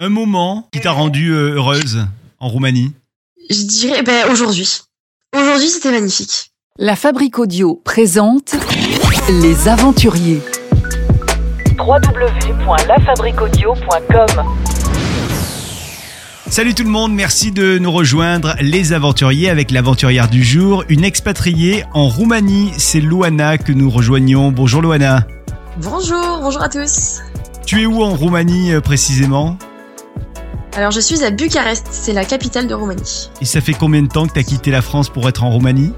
Un moment qui t'a rendu euh, heureuse en Roumanie Je dirais ben, aujourd'hui. Aujourd'hui, c'était magnifique. La Fabrique Audio présente Les Aventuriers. www.lafabriquaudio.com Salut tout le monde, merci de nous rejoindre les aventuriers avec l'aventurière du jour, une expatriée en Roumanie, c'est Luana que nous rejoignons. Bonjour Luana. Bonjour, bonjour à tous. Tu es où en Roumanie euh, précisément? Alors, je suis à Bucarest, c'est la capitale de Roumanie. Et ça fait combien de temps que tu as quitté la France pour être en Roumanie?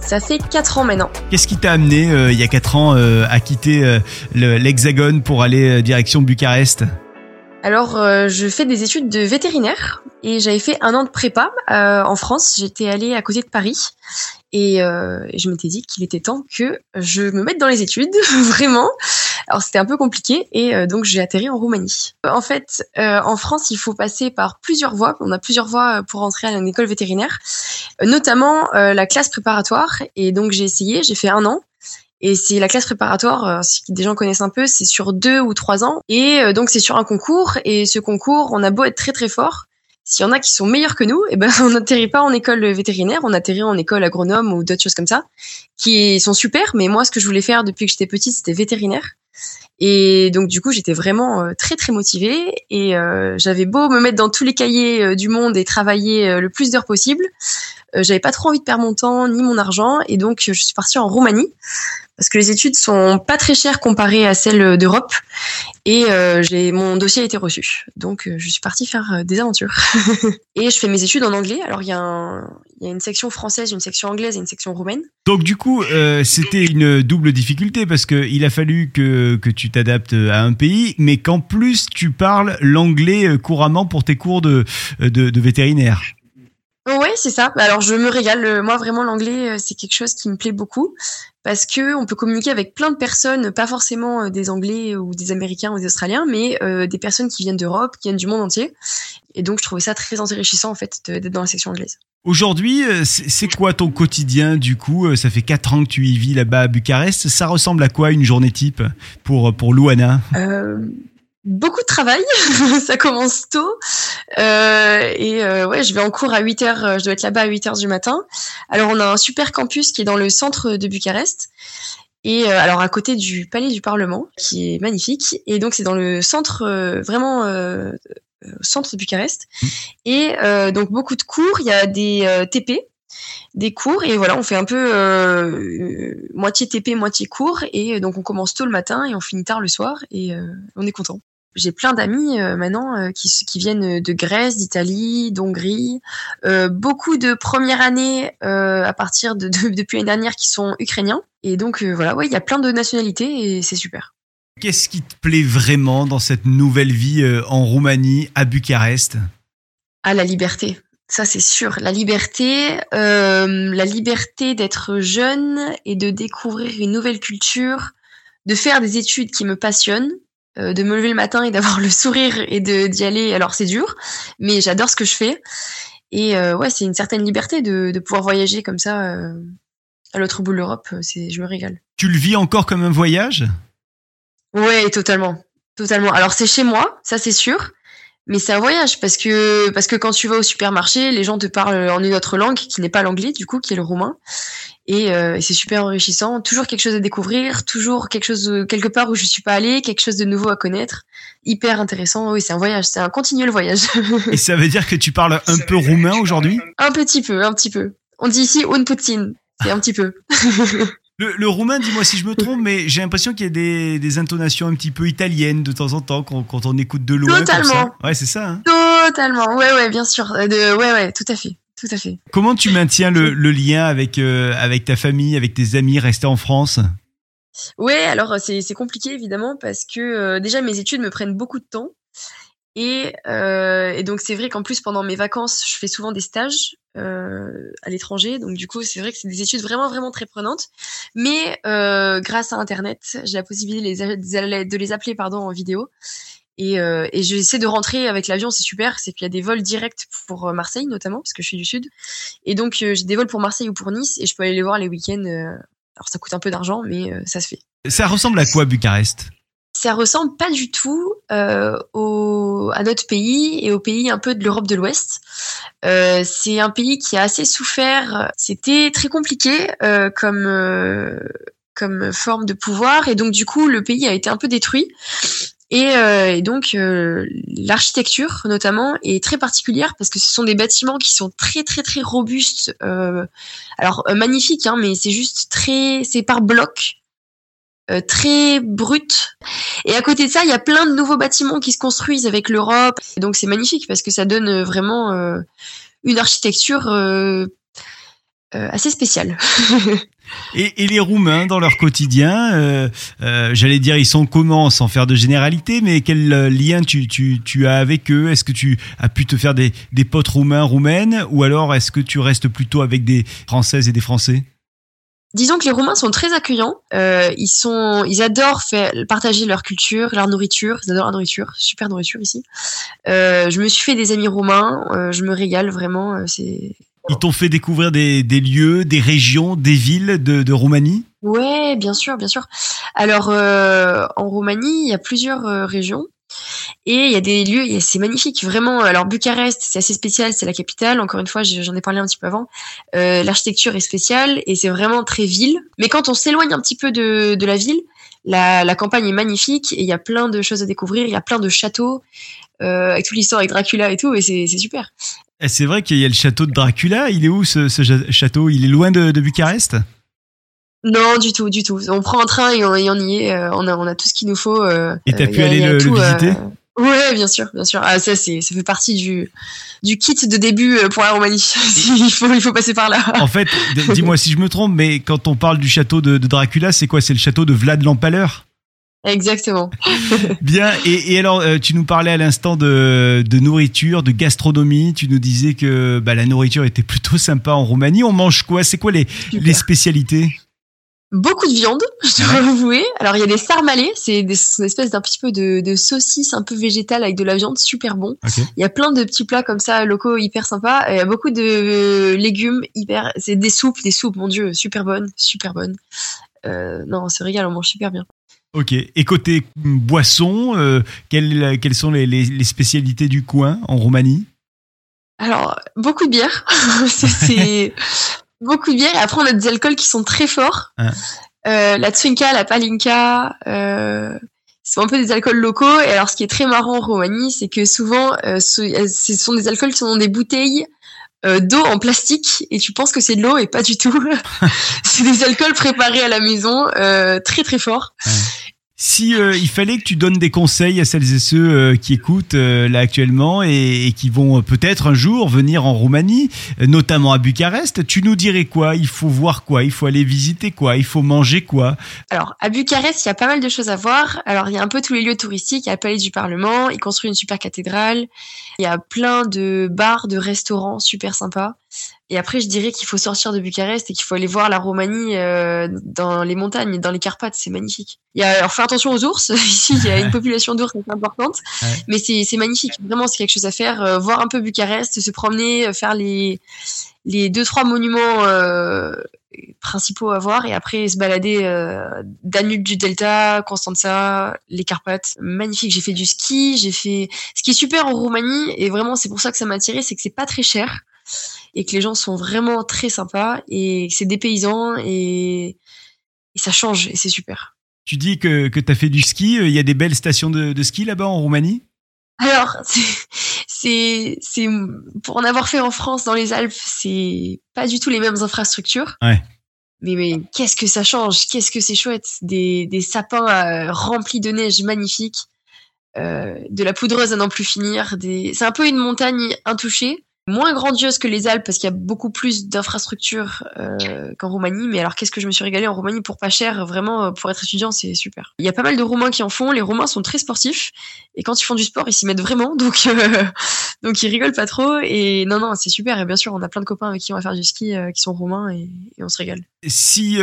Ça fait 4 ans maintenant. Qu'est-ce qui t'a amené euh, il y a 4 ans euh, à quitter euh, l'Hexagone pour aller direction Bucarest? Alors, euh, je fais des études de vétérinaire et j'avais fait un an de prépa euh, en France. J'étais allée à côté de Paris et euh, je m'étais dit qu'il était temps que je me mette dans les études, vraiment. Alors, c'était un peu compliqué et euh, donc j'ai atterri en Roumanie. En fait, euh, en France, il faut passer par plusieurs voies. On a plusieurs voies pour entrer à une école vétérinaire, euh, notamment euh, la classe préparatoire. Et donc, j'ai essayé, j'ai fait un an. Et c'est la classe préparatoire, euh, si des gens connaissent un peu, c'est sur deux ou trois ans. Et euh, donc c'est sur un concours. Et ce concours, on a beau être très très fort, s'il y en a qui sont meilleurs que nous, eh ben on n'atterrit pas en école vétérinaire, on atterrit en école agronome ou d'autres choses comme ça, qui sont super. Mais moi, ce que je voulais faire depuis que j'étais petite, c'était vétérinaire. Et donc du coup, j'étais vraiment euh, très très motivée et euh, j'avais beau me mettre dans tous les cahiers euh, du monde et travailler le plus d'heures possible, j'avais pas trop envie de perdre mon temps ni mon argent et donc je suis partie en Roumanie parce que les études sont pas très chères comparées à celles d'Europe et euh, j'ai mon dossier a été reçu. Donc euh, je suis partie faire euh, des aventures. et je fais mes études en anglais. Alors il y y a une section française, une section anglaise et une section roumaine. Donc du coup, euh, c'était une double difficulté parce que il a fallu que, que tu t'adaptes à un pays, mais qu'en plus tu parles l'anglais couramment pour tes cours de, de, de vétérinaire. Ouais, c'est ça. Bah, Alors je me régale. Euh, Moi vraiment l'anglais euh, c'est quelque chose qui me plaît beaucoup parce que on peut communiquer avec plein de personnes, pas forcément euh, des Anglais ou des Américains ou des Australiens, mais euh, des personnes qui viennent d'Europe, qui viennent du monde entier. Et donc je trouvais ça très enrichissant en fait d'être dans la section anglaise. Aujourd'hui, c'est quoi ton quotidien du coup? Ça fait quatre ans que tu y vis là-bas à Bucarest. Ça ressemble à quoi une journée type pour, pour Luana Euh, beaucoup de travail, ça commence tôt. Euh, et euh, ouais, je vais en cours à 8 heures, euh, je dois être là-bas à 8 heures du matin. Alors on a un super campus qui est dans le centre de Bucarest. Et euh, alors à côté du palais du Parlement, qui est magnifique. Et donc c'est dans le centre, vraiment euh, centre de Bucarest. Et donc beaucoup de cours, il y a des TP, des cours et voilà on fait un peu moitié TP moitié cours et donc on commence tôt le matin et on finit tard le soir et on est content. J'ai plein d'amis euh, maintenant euh, qui, qui viennent de Grèce, d'Italie, d'Hongrie, euh, beaucoup de première année euh, à partir de, de- depuis l'année dernière qui sont ukrainiens et donc euh, voilà ouais il y a plein de nationalités et c'est super. Qu'est-ce qui te plaît vraiment dans cette nouvelle vie euh, en Roumanie, à Bucarest? Ah, la liberté. Ça, c'est sûr. La liberté, euh, la liberté d'être jeune et de découvrir une nouvelle culture, de faire des études qui me passionnent, euh, de me lever le matin et d'avoir le sourire et de d'y aller. Alors, c'est dur, mais j'adore ce que je fais. Et euh, ouais, c'est une certaine liberté de, de pouvoir voyager comme ça euh, à l'autre bout de l'Europe. C'est, je me régale. Tu le vis encore comme un voyage? Ouais, totalement. Totalement. Alors c'est chez moi, ça c'est sûr, mais c'est un voyage parce que parce que quand tu vas au supermarché, les gens te parlent en une autre langue qui n'est pas l'anglais du coup, qui est le roumain. Et, euh, et c'est super enrichissant, toujours quelque chose à découvrir, toujours quelque chose quelque part où je suis pas allée, quelque chose de nouveau à connaître, hyper intéressant. Oui, c'est un voyage, c'est un continuel voyage. Et ça veut dire que tu parles un peu roumain aujourd'hui? Un petit peu, un petit peu. On dit ici un puțin, c'est un petit peu. le, le roumain, dis-moi si je me trompe, mais j'ai l'impression qu'il y a des, des intonations un petit peu italiennes de temps en temps quand, quand on écoute de loin. comme ça. Totalement. Ouais, c'est ça. hein. Totalement. Ouais, ouais, bien sûr. Euh, De, ouais, ouais, tout à fait, tout à fait. Comment tu maintiens le, le lien avec, euh, avec ta famille, avec tes amis restés en France? Ouais, alors c'est c'est compliqué évidemment parce que euh, déjà mes études me prennent beaucoup de temps et, euh, et donc c'est vrai qu'en plus pendant mes vacances je fais souvent des stages euh, à l'étranger. Donc du coup c'est vrai que c'est des études vraiment vraiment très prenantes. Mais euh, grâce à internet j'ai la possibilité de les, appeler pardon en vidéo. Et, euh, et j'essaie de rentrer avec l'avion c'est super. C'est qu'il y a des vols directs pour Marseille notamment parce que je suis du sud. Et donc j'ai des vols pour Marseille ou pour Nice et je peux aller les voir les week-ends alors ça coûte un peu d'argent mais ça se fait. Ça ressemble à quoi Bucarest? Ça ressemble pas du tout euh, au, à notre pays et au pays un peu de l'Europe de l'Ouest. Euh, c'est un pays qui a assez souffert. C'était très compliqué euh, comme euh, comme forme de pouvoir et donc du coup le pays a été un peu détruit. Et, euh, et donc euh, l'architecture notamment est très particulière parce que ce sont des bâtiments qui sont très très très robustes. Alors magnifiques, hein, mais c'est juste très, c'est par bloc, euh, très brut. Et à côté de ça, il y a plein de nouveaux bâtiments qui se construisent avec l'Europe. Donc c'est magnifique parce que ça donne euh, vraiment euh, une architecture assez spéciale. Et, les Roumains, dans leur quotidien, j'allais dire, ils sont comment, sans faire de généralité, mais quel lien tu as avec eux? Est-ce que tu as pu te faire des, des potes roumains, roumaines? Ou alors est-ce que tu restes plutôt avec des Françaises et des Français? Disons que les Roumains sont très accueillants. Euh, ils sont, ils adorent faire, partager leur culture, leur nourriture. Ils adorent la nourriture, super nourriture ici. Euh, je me suis fait des amis roumains. euh, je me régale vraiment. euh, C'est Ils t'ont fait découvrir des, des lieux, des régions, des villes de, de Roumanie? Ouais, bien sûr, bien sûr. Alors, euh, en Roumanie, il y a plusieurs euh, régions. Et il y a des lieux, c'est magnifique, vraiment. Alors, Bucarest, c'est assez spécial, c'est la capitale. Encore une fois, j'en ai parlé un petit peu avant. Euh, L'architecture est spéciale et c'est vraiment très ville. Mais quand on s'éloigne un petit peu de, de la ville, la, campagne est magnifique et il y a plein de choses à découvrir. Il y a plein de châteaux, euh, avec toute l'histoire avec Dracula et tout, et c'est super. Eh, C'est vrai qu'il y a le château de Dracula. Il est où ce, château? Il est loin de Bucarest? Non, du tout, du tout. On prend un train et on, et on y est. euh, on, a, on a tout ce qu'il nous faut. euh, Et t'as euh, pu a- aller le- tout, visiter? Ouais, bien sûr, bien sûr. Ah, ça, c'est, ça fait partie du, du kit de début pour la Roumanie. il faut, il faut passer par là. En fait, dis-moi si je me trompe, mais quand on parle du château de, de Dracula, c'est quoi? C'est le château de Vlad l'Empaleur Exactement. Bien, et, et alors tu nous parlais à l'instant de, de nourriture, de gastronomie, tu nous disais que bah, la nourriture était plutôt sympa en Roumanie. On mange quoi? C'est quoi les spécialités? Beaucoup de viande, je dois avouer. Alors, il y a des sarmalés, c'est des, une espèce d'un petit peu de, de saucisse un peu végétale avec de la viande, super bon. Il y a plein de petits plats comme ça, locaux, hyper sympas. Il y a beaucoup de légumes, hyper, c'est des soupes, des soupes, mon dieu, super bonnes, super bonnes. Euh, non, c'est régal, on mange super bien. Ok. Et côté boisson, euh, quelles, quelles sont les, les- les spécialités du coin en Roumanie? Alors, beaucoup de bière. C'est beaucoup de bière. Et après, on a des alcools qui sont très forts. Euh, la Trinka, la Palinka, euh, sont un peu des alcools locaux. Et alors, ce qui est très marrant en Roumanie, c'est que souvent, euh, ce, euh, ce sont des alcools qui sont dans des bouteilles euh, d'eau en plastique et tu penses que c'est de l'eau et pas du tout. c'est des alcools préparés à la maison, euh, très très forts. Si euh, il fallait que tu donnes des conseils à celles et ceux euh, qui écoutent euh, là actuellement et, et qui vont euh, peut-être un jour venir en Roumanie, euh, notamment à Bucarest, tu nous dirais quoi? Il faut voir quoi? Il faut aller visiter quoi? Il faut manger quoi? Alors, à Bucarest, il y a pas mal de choses à voir. Alors, il y a un peu tous les lieux touristiques. Il y a le palais du Parlement. Ils construisent une super cathédrale. Il y a plein de bars, de restaurants super sympas. Et après, je dirais qu'il faut sortir de Bucarest et qu'il faut aller voir la Roumanie euh, dans les montagnes, dans les Carpates. C'est magnifique. Il y a, alors, fais attention aux ours. Ici, il y a une population d'ours assez importante. Ouais. Mais c'est magnifique. Vraiment, c'est quelque chose à faire. Euh, voir un peu Bucarest, se promener, euh, faire les les deux trois monuments euh, principaux à voir et après se balader Danube du Delta, Constanza, les Carpates, magnifique. J'ai fait du ski, j'ai fait ce qui est super en Roumanie et vraiment c'est pour ça que ça m'a attiré, c'est que c'est pas très cher et que les gens sont vraiment très sympas et c'est des paysans et, et ça change et c'est super. Tu dis que, que tu as fait du ski, euh, il y a des belles stations de, de ski là-bas en Roumanie? Alors, c'est- pour en avoir fait en France, dans les Alpes, c'est pas du tout les mêmes infrastructures. Ouais. Mais, mais qu'est-ce que ça change? Qu'est-ce que c'est chouette? Des, des sapins euh, remplis de neige magnifiques, euh, de la poudreuse à n'en plus finir. Des... C'est un peu une montagne intouchée, moins grandiose que les Alpes parce qu'il y a beaucoup plus d'infrastructures euh, qu'en Roumanie. Mais alors, qu'est-ce que je me suis régalée en Roumanie pour pas cher Vraiment, euh, pour être étudiant, c'est super. Il y a pas mal de Roumains qui en font. Les Roumains sont très sportifs. Et quand ils font du sport, ils s'y mettent vraiment, donc euh, donc ils rigolent pas trop. Et non non, c'est super. Et bien sûr, on a plein de copains avec qui on va faire du ski, euh, qui sont roumains, et, et on se régale. Si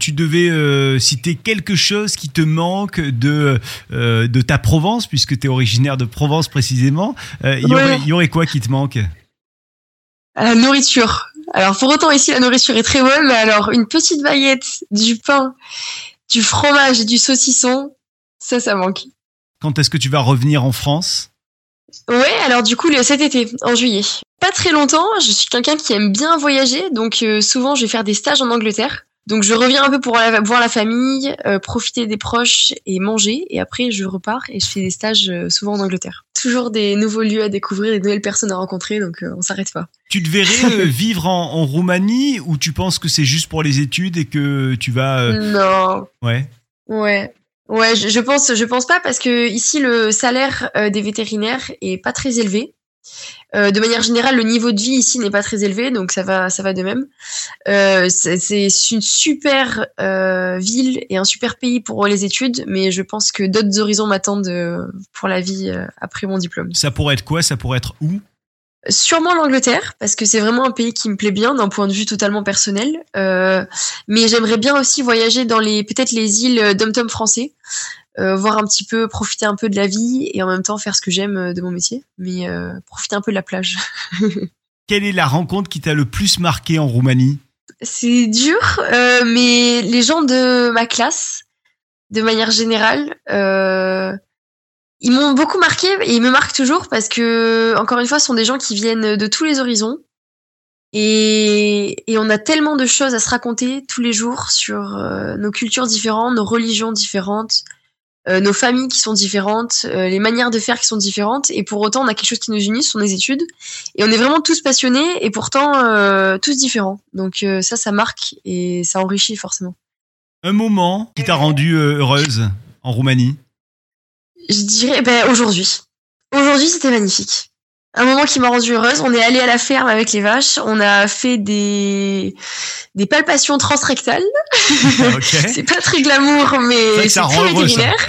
tu devais citer quelque chose qui te manque de, de ta Provence, puisque tu es originaire de Provence précisément, y aurait- il y aurait quoi qui te manque? La nourriture. Alors pour autant ici la nourriture est très bonne, mais alors une petite baguette, du pain, du fromage et du saucisson, Ça, ça manque. Quand est-ce que tu vas revenir en France? Ouais, alors du coup, cet été, en juillet. Pas très longtemps, je suis quelqu'un qui aime bien voyager, donc euh, souvent je vais faire des stages en Angleterre. Donc je reviens un peu pour la- voir la famille, euh, profiter des proches et manger, et après je repars et je fais des stages euh, souvent en Angleterre. Toujours des nouveaux lieux à découvrir, des nouvelles personnes à rencontrer, donc euh, on s'arrête pas. Tu te verrais euh, vivre en, en Roumanie ou tu penses que c'est juste pour les études et que tu vas... euh, Non, Ouais. Ouais. Ouais, je, je pense, je pense pas parce que ici le salaire euh, des vétérinaires est pas très élevé. Euh, de manière générale, le niveau de vie ici n'est pas très élevé, donc ça va, ça va de même. Euh, c'est une super euh, ville et un super pays pour les études, mais je pense que d'autres horizons m'attendent pour la vie après mon diplôme. Ça pourrait être quoi? Ça pourrait être où? Sûrement l'Angleterre, parce que c'est vraiment un pays qui me plaît bien d'un point de vue totalement personnel. Euh, mais j'aimerais bien aussi voyager dans les peut-être les îles dom-tom français, voir un petit peu, profiter un peu de la vie et en même temps faire ce que j'aime euh, de mon métier, mais euh, profiter un peu de la plage. Quelle est la rencontre qui t'a le plus marqué en Roumanie? C'est dur, euh, mais les gens de ma classe, de manière générale, euh, ils m'ont beaucoup marqué et ils me marquent toujours parce que, encore une fois, ce sont des gens qui viennent de tous les horizons. Et, et on a tellement de choses à se raconter tous les jours sur euh, nos cultures différentes, nos religions différentes, euh, nos familles qui sont différentes, euh, les manières de faire qui sont différentes. Et pour autant, on a quelque chose qui nous unit, ce sont les études. Et on est vraiment tous passionnés et pourtant euh, tous différents. Donc euh, ça, ça marque et ça enrichit forcément. Un moment qui t'a rendu euh, heureuse en Roumanie? Je dirais, ben aujourd'hui. Aujourd'hui, c'était magnifique. Un moment qui m'a rendue heureuse. On est allé à la ferme avec les vaches. On a fait des des palpations transrectales. Ok. C'est pas très glamour, mais c'est ça rend très heureux, ça. vétérinaire.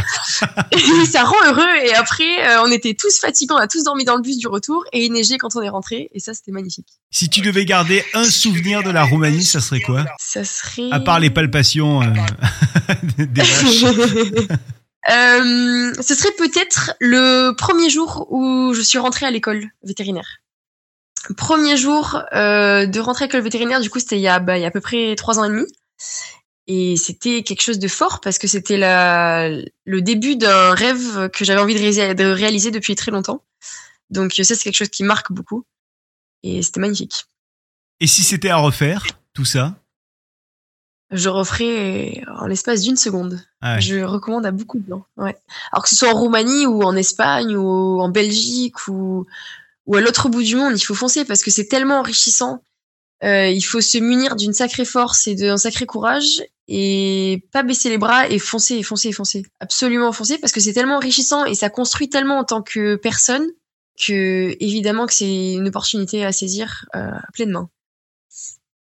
Et ça rend heureux. Et après, euh, on était tous fatigués. On a tous dormi dans le bus du retour et il neigeait quand on est rentré. Et ça, c'était magnifique. Si tu devais garder un souvenir de la Roumanie, ça serait quoi? Ça serait. À part les palpations euh, des vaches. Euh, ce serait peut-être le premier jour où je suis rentrée à l'école vétérinaire. Premier jour euh, de rentrée à l'école vétérinaire, du coup, c'était il y a, bah, il y a à peu près trois ans et demi. Et c'était quelque chose de fort parce que c'était la, le début d'un rêve que j'avais envie de de réaliser depuis très longtemps. Donc ça, c'est quelque chose qui marque beaucoup. Et c'était magnifique. Et si c'était à refaire, tout ça? Je referai en l'espace d'une seconde. Ah ouais. Je recommande à beaucoup de gens. Ouais. Alors que ce soit en Roumanie ou en Espagne ou en Belgique ou, ou à l'autre bout du monde, il faut foncer parce que c'est tellement enrichissant. Euh, il faut se munir d'une sacrée force et d'un sacré courage et pas baisser les bras et foncer et foncer et foncer. Absolument foncer parce que c'est tellement enrichissant et ça construit tellement en tant que personne que évidemment que c'est une opportunité à saisir euh, pleinement.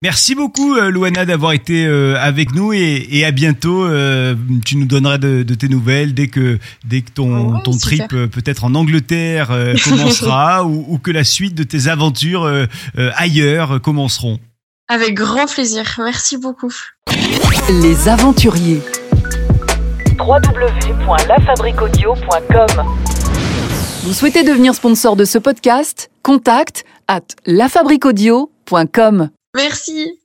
Merci beaucoup, euh, Louana, d'avoir été euh, avec nous et, et à bientôt. Euh, tu nous donneras de, de tes nouvelles dès que, dès que ton, Ouais, ton trip, euh, peut-être en Angleterre, euh, commencera ou, ou que la suite de tes aventures euh, euh, ailleurs euh, commenceront. Avec grand plaisir. Merci beaucoup. Les aventuriers. www.lafabriquaudio.com Vous souhaitez devenir sponsor de ce podcast? Contact à lafabriquaudio.com. Merci.